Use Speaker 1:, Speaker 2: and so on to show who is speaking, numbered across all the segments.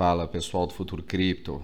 Speaker 1: Fala pessoal do Futuro Cripto,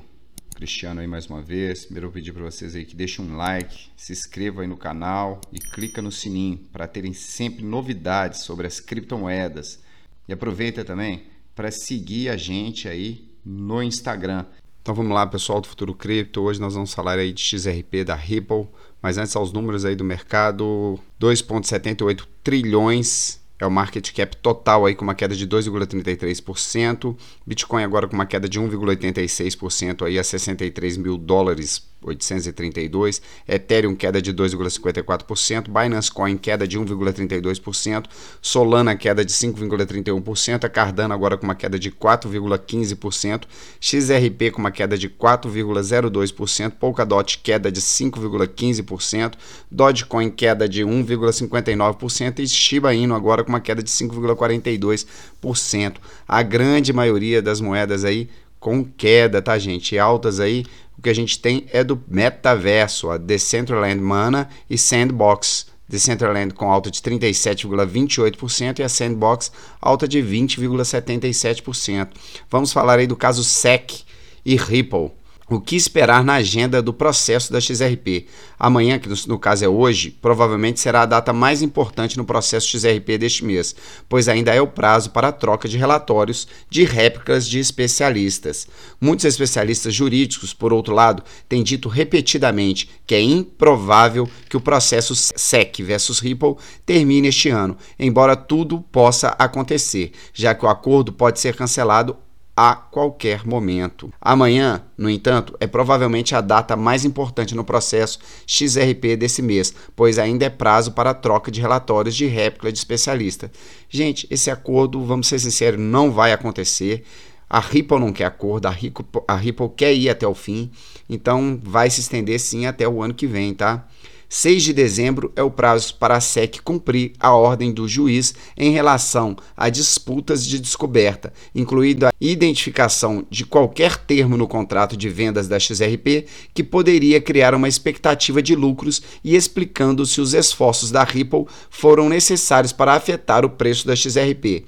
Speaker 1: Cristiano aí mais uma vez. Primeiro eu pedir para vocês aí que deixem um like, se inscrevam aí no canal e clica no sininho para terem sempre novidades sobre as criptomoedas. E aproveita também para seguir a gente aí no Instagram. Então vamos lá pessoal do Futuro Cripto, hoje nós vamos falar aí de XRP da Ripple, mas antes aos números aí do mercado, 2.78 trilhões é o market cap total aí com uma queda de 2,33%, Bitcoin agora com uma queda de 1,86% aí a 63 mil dólares 832, Ethereum queda de 2,54%, Binance Coin queda de 1,32%, Solana queda de 5,31%, a Cardano agora com uma queda de 4,15%, XRP com uma queda de 4,02%, Polkadot queda de 5,15%, Dogecoin queda de 1,59% e Shiba Inu agora com uma queda de 5,42%. A grande maioria das moedas aí com queda, tá, gente? Altas aí o que a gente tem é do metaverso, a Decentraland Mana e Sandbox. Decentraland com alta de 37,28% e a Sandbox alta de 20,77%. Vamos falar aí do caso SEC e Ripple. O que esperar na agenda do processo da XRP? Amanhã, que no caso é hoje, provavelmente será a data mais importante no processo XRP deste mês, pois ainda é o prazo para a troca de relatórios de réplicas de especialistas. Muitos especialistas jurídicos, por outro lado, têm dito repetidamente que é improvável que o processo SEC versus Ripple termine este ano, embora tudo possa acontecer, já que o acordo pode ser cancelado a qualquer momento. Amanhã, no entanto, é provavelmente a data mais importante no processo XRP desse mês, pois ainda é prazo para a troca de relatórios de réplica de especialista. Gente, esse acordo, vamos ser sinceros, não vai acontecer. A Ripple não quer acordo, a Ripple, a Ripple quer ir até o fim, então vai se estender sim até o ano que vem, tá? 6 de dezembro é o prazo para a SEC cumprir a ordem do juiz em relação a disputas de descoberta, incluindo a identificação de qualquer termo no contrato de vendas da XRP que poderia criar uma expectativa de lucros e explicando se os esforços da Ripple foram necessários para afetar o preço da XRP.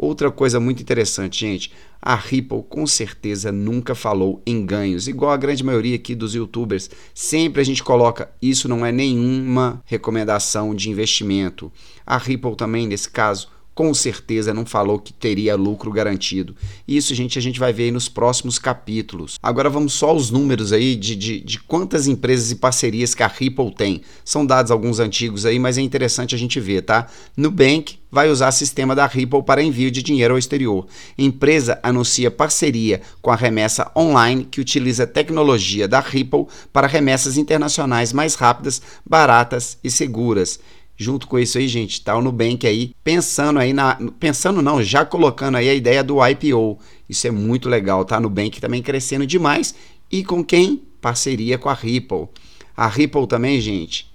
Speaker 1: Outra coisa muito interessante, gente, a Ripple com certeza nunca falou em ganhos, igual a grande maioria aqui dos youtubers. Sempre a gente coloca, isso não é nenhuma recomendação de investimento. A Ripple também, nesse caso, com certeza não falou que teria lucro garantido. Isso, gente, a gente vai ver aí nos próximos capítulos. Agora vamos só aos números aí de, de, de quantas empresas e parcerias que a Ripple tem. São dados alguns antigos aí, mas é interessante a gente ver, tá? Nubank vai usar sistema da Ripple para envio de dinheiro ao exterior. Empresa anuncia parceria com a remessa online que utiliza tecnologia da Ripple para remessas internacionais mais rápidas, baratas e seguras junto com isso aí, gente, tá o Nubank aí pensando aí na. Pensando não, já colocando aí a ideia do IPO. Isso é muito legal, tá? Nubank também crescendo demais. E com quem? Parceria com a Ripple. A Ripple também, gente,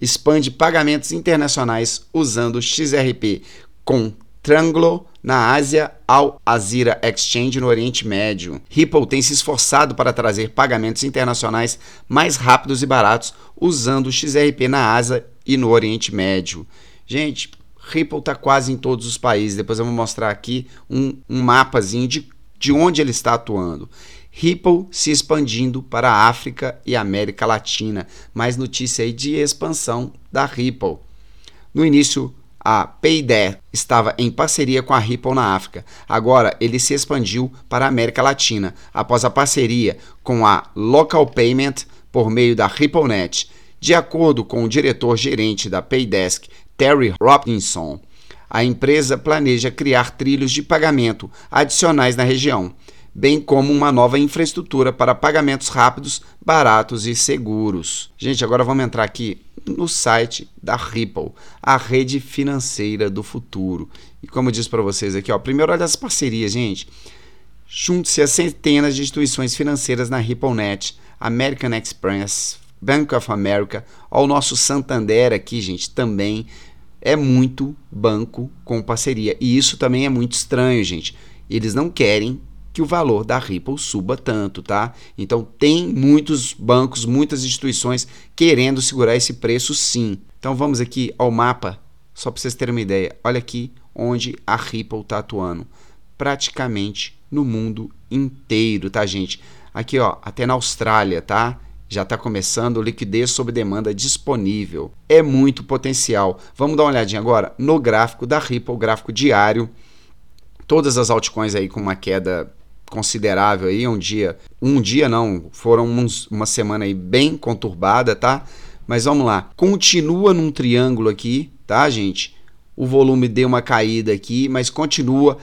Speaker 1: expande pagamentos internacionais usando XRP com Tranglo na Ásia ao Azira Exchange no Oriente Médio. Ripple tem se esforçado para trazer pagamentos internacionais mais rápidos e baratos usando o XRP na Ásia e no Oriente Médio. Gente, Ripple está quase em todos os países. Depois eu vou mostrar aqui um, um mapazinho de, de onde ele está atuando. Ripple se expandindo para a África e América Latina. Mais notícia aí de expansão da Ripple. No início, a Payday estava em parceria com a Ripple na África. Agora ele se expandiu para a América Latina após a parceria com a Local Payment por meio da RippleNet. De acordo com o diretor-gerente da Paydesk, Terry Robinson, a empresa planeja criar trilhos de pagamento adicionais na região, bem como uma nova infraestrutura para pagamentos rápidos, baratos e seguros. Gente, agora vamos entrar aqui no site da Ripple, a rede financeira do futuro. E como eu disse para vocês aqui, ó, primeiro olha as parcerias, gente. Junte-se a centenas de instituições financeiras na RippleNet, American Express, Bank of America, ao nosso Santander aqui, gente, também é muito banco com parceria. E isso também é muito estranho, gente. Eles não querem que o valor da Ripple suba tanto, tá? Então tem muitos bancos, muitas instituições querendo segurar esse preço sim. Então vamos aqui ao mapa, só para vocês terem uma ideia. Olha aqui onde a Ripple está atuando. Praticamente no mundo inteiro, tá, gente? Aqui, ó, até na Austrália, tá? Já está começando liquidez sob demanda disponível. É muito potencial. Vamos dar uma olhadinha agora no gráfico da Ripple, gráfico diário. Todas as altcoins aí com uma queda considerável aí, um dia, um dia não, foram uns, uma semana aí bem conturbada, tá? Mas vamos lá. Continua num triângulo aqui, tá, gente? O volume deu uma caída aqui, mas continua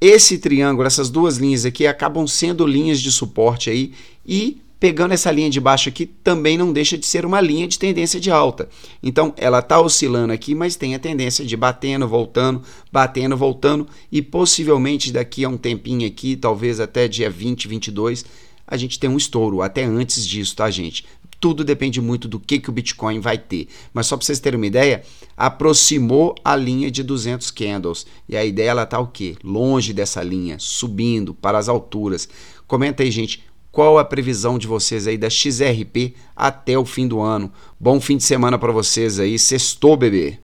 Speaker 1: esse triângulo, essas duas linhas aqui acabam sendo linhas de suporte aí e pegando essa linha de baixo aqui também não deixa de ser uma linha de tendência de alta. Então ela está oscilando aqui, mas tem a tendência de batendo, voltando, batendo, voltando e possivelmente daqui a um tempinho aqui, talvez até dia 20, 22, a gente tem um estouro, até antes disso, tá, gente? Tudo depende muito do que, que o Bitcoin vai ter. Mas só para vocês terem uma ideia, aproximou a linha de 200 candles. E a ideia ela tá o quê? Longe dessa linha, subindo para as alturas. Comenta aí, gente, qual a previsão de vocês aí da XRP até o fim do ano. Bom fim de semana para vocês aí. Sextou, bebê.